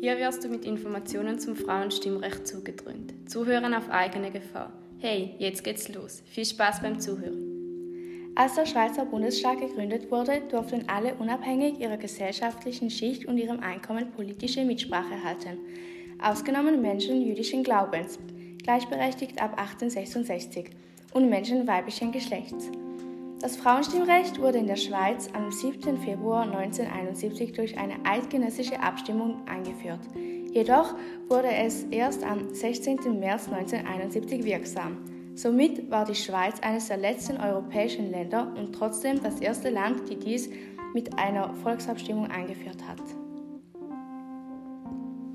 Hier wirst du mit Informationen zum Frauenstimmrecht zugedröhnt. Zuhören auf eigene Gefahr. Hey, jetzt geht's los. Viel Spaß beim Zuhören. Als der Schweizer Bundesstaat gegründet wurde, durften alle unabhängig ihrer gesellschaftlichen Schicht und ihrem Einkommen politische Mitsprache erhalten. Ausgenommen Menschen jüdischen Glaubens, gleichberechtigt ab 1866, und Menschen weiblichen Geschlechts. Das Frauenstimmrecht wurde in der Schweiz am 7. Februar 1971 durch eine eidgenössische Abstimmung eingeführt. Jedoch wurde es erst am 16. März 1971 wirksam. Somit war die Schweiz eines der letzten europäischen Länder und trotzdem das erste Land, die dies mit einer Volksabstimmung eingeführt hat.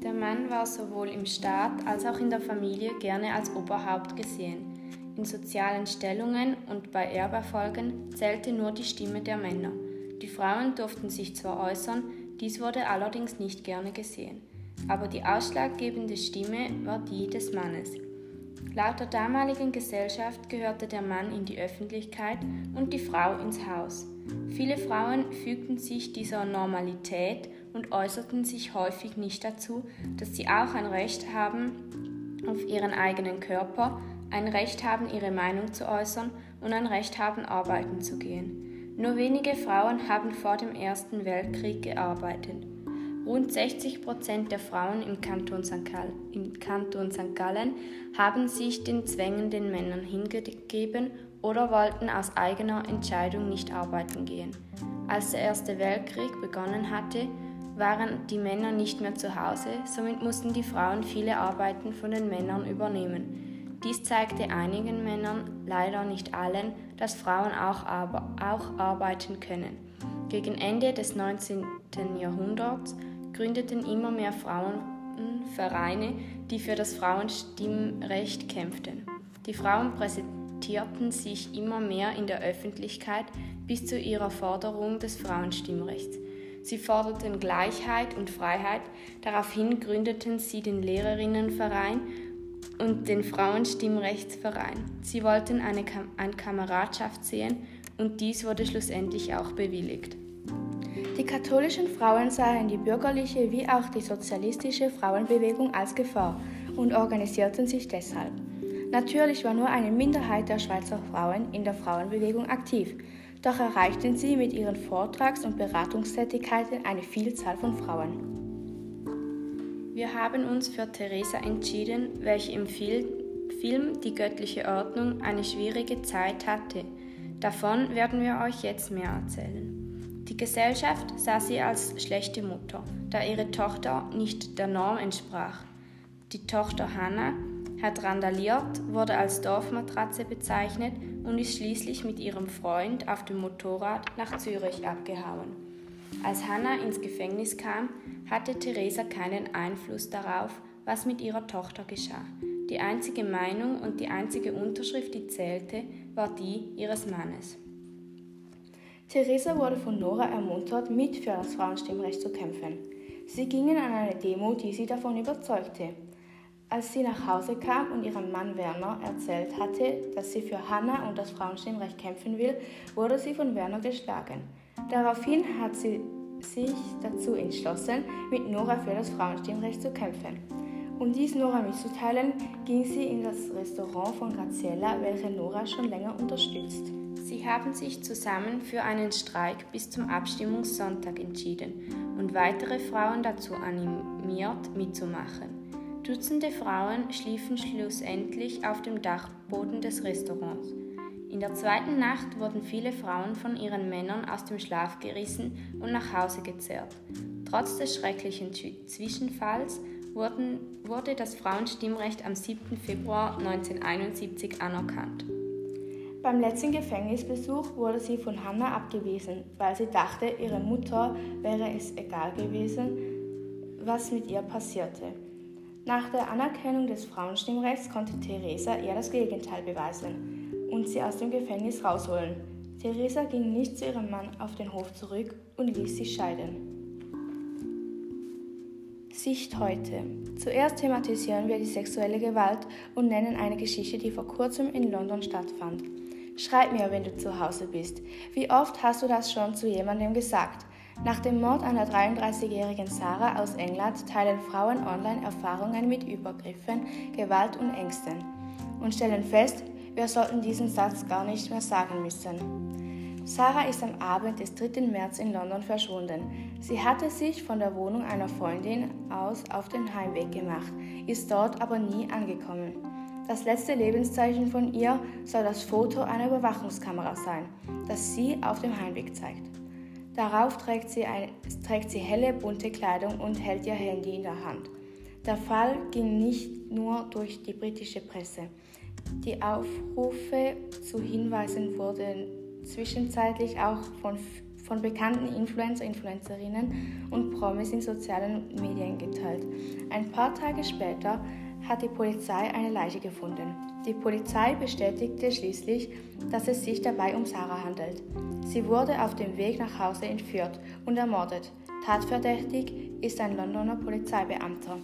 Der Mann war sowohl im Staat als auch in der Familie gerne als Oberhaupt gesehen. In sozialen Stellungen und bei Erberfolgen zählte nur die Stimme der Männer. Die Frauen durften sich zwar äußern, dies wurde allerdings nicht gerne gesehen. Aber die ausschlaggebende Stimme war die des Mannes. Laut der damaligen Gesellschaft gehörte der Mann in die Öffentlichkeit und die Frau ins Haus. Viele Frauen fügten sich dieser Normalität und äußerten sich häufig nicht dazu, dass sie auch ein Recht haben auf ihren eigenen Körper, ein Recht haben, ihre Meinung zu äußern und ein Recht haben, arbeiten zu gehen. Nur wenige Frauen haben vor dem Ersten Weltkrieg gearbeitet. Rund 60 Prozent der Frauen im Kanton, St. Gallen haben sich den zwängenden Männern hingegeben oder wollten aus eigener Entscheidung nicht arbeiten gehen. Als der Erste Weltkrieg begonnen hatte, waren die Männer nicht mehr zu Hause, somit mussten die Frauen viele Arbeiten von den Männern übernehmen. Dies zeigte einigen Männern, leider nicht allen, dass Frauen auch, auch arbeiten können. Gegen Ende des 19. Jahrhunderts gründeten immer mehr Frauen Vereine, die für das Frauenstimmrecht kämpften. Die Frauen präsentierten sich immer mehr in der Öffentlichkeit bis zu ihrer Forderung des Frauenstimmrechts. Sie forderten Gleichheit und Freiheit, daraufhin gründeten sie den Lehrerinnenverein und den Frauenstimmrechtsverein. Sie wollten eine, Kam eine Kameradschaft sehen und dies wurde schlussendlich auch bewilligt. Die katholischen Frauen sahen die bürgerliche wie auch die sozialistische Frauenbewegung als Gefahr und organisierten sich deshalb. Natürlich war nur eine Minderheit der Schweizer Frauen in der Frauenbewegung aktiv, doch erreichten sie mit ihren Vortrags- und Beratungstätigkeiten eine Vielzahl von Frauen. Wir haben uns für Theresa entschieden, welche im Film Die göttliche Ordnung eine schwierige Zeit hatte. Davon werden wir euch jetzt mehr erzählen. Die Gesellschaft sah sie als schlechte Mutter, da ihre Tochter nicht der Norm entsprach. Die Tochter Hannah hat randaliert, wurde als Dorfmatratze bezeichnet und ist schließlich mit ihrem Freund auf dem Motorrad nach Zürich abgehauen. Als Hannah ins Gefängnis kam, hatte Theresa keinen Einfluss darauf, was mit ihrer Tochter geschah. Die einzige Meinung und die einzige Unterschrift, die zählte, war die ihres Mannes. Theresa wurde von Nora ermuntert, mit für das Frauenstimmrecht zu kämpfen. Sie gingen an eine Demo, die sie davon überzeugte. Als sie nach Hause kam und ihrem Mann Werner erzählt hatte, dass sie für Hannah und das Frauenstimmrecht kämpfen will, wurde sie von Werner geschlagen. Daraufhin hat sie sich dazu entschlossen, mit Nora für das Frauenstimmrecht zu kämpfen. Um dies Nora mitzuteilen, ging sie in das Restaurant von Graziella, welche Nora schon länger unterstützt. Sie haben sich zusammen für einen Streik bis zum Abstimmungssonntag entschieden und weitere Frauen dazu animiert, mitzumachen. Dutzende Frauen schliefen schlussendlich auf dem Dachboden des Restaurants. In der zweiten Nacht wurden viele Frauen von ihren Männern aus dem Schlaf gerissen und nach Hause gezerrt. Trotz des schrecklichen Zwischenfalls wurden, wurde das Frauenstimmrecht am 7. Februar 1971 anerkannt. Beim letzten Gefängnisbesuch wurde sie von Hannah abgewiesen, weil sie dachte, ihre Mutter wäre es egal gewesen, was mit ihr passierte. Nach der Anerkennung des Frauenstimmrechts konnte Theresa ihr das Gegenteil beweisen und sie aus dem Gefängnis rausholen. Theresa ging nicht zu ihrem Mann auf den Hof zurück und ließ sie scheiden. Sicht heute. Zuerst thematisieren wir die sexuelle Gewalt und nennen eine Geschichte, die vor kurzem in London stattfand. Schreib mir, wenn du zu Hause bist. Wie oft hast du das schon zu jemandem gesagt? Nach dem Mord an der 33-jährigen Sarah aus England teilen Frauen online Erfahrungen mit Übergriffen, Gewalt und Ängsten und stellen fest, wir sollten diesen Satz gar nicht mehr sagen müssen. Sarah ist am Abend des 3. März in London verschwunden. Sie hatte sich von der Wohnung einer Freundin aus auf den Heimweg gemacht, ist dort aber nie angekommen. Das letzte Lebenszeichen von ihr soll das Foto einer Überwachungskamera sein, das sie auf dem Heimweg zeigt. Darauf trägt sie, ein, trägt sie helle, bunte Kleidung und hält ihr Handy in der Hand. Der Fall ging nicht nur durch die britische Presse. Die Aufrufe zu Hinweisen wurden zwischenzeitlich auch von, von bekannten Influencer, Influencerinnen und Promis in sozialen Medien geteilt. Ein paar Tage später hat die Polizei eine Leiche gefunden. Die Polizei bestätigte schließlich, dass es sich dabei um Sarah handelt. Sie wurde auf dem Weg nach Hause entführt und ermordet. Tatverdächtig ist ein Londoner Polizeibeamter.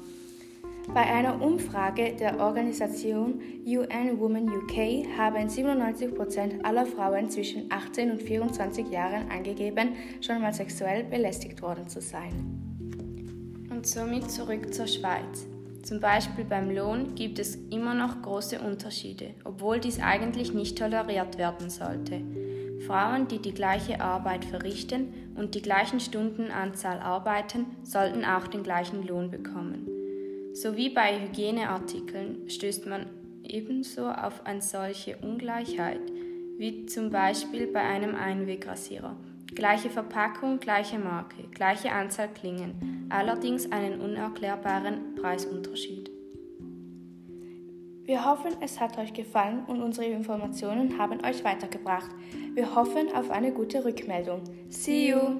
Bei einer Umfrage der Organisation UN Women UK haben 97 Prozent aller Frauen zwischen 18 und 24 Jahren angegeben, schon mal sexuell belästigt worden zu sein. Und somit zurück zur Schweiz. Zum Beispiel beim Lohn gibt es immer noch große Unterschiede, obwohl dies eigentlich nicht toleriert werden sollte. Frauen, die die gleiche Arbeit verrichten und die gleichen Stundenanzahl arbeiten, sollten auch den gleichen Lohn bekommen. So wie bei Hygieneartikeln stößt man ebenso auf eine solche Ungleichheit, wie zum Beispiel bei einem Einwegrasierer. Gleiche Verpackung, gleiche Marke, gleiche Anzahl Klingen, allerdings einen unerklärbaren Preisunterschied. Wir hoffen, es hat euch gefallen und unsere Informationen haben euch weitergebracht. Wir hoffen auf eine gute Rückmeldung. See you!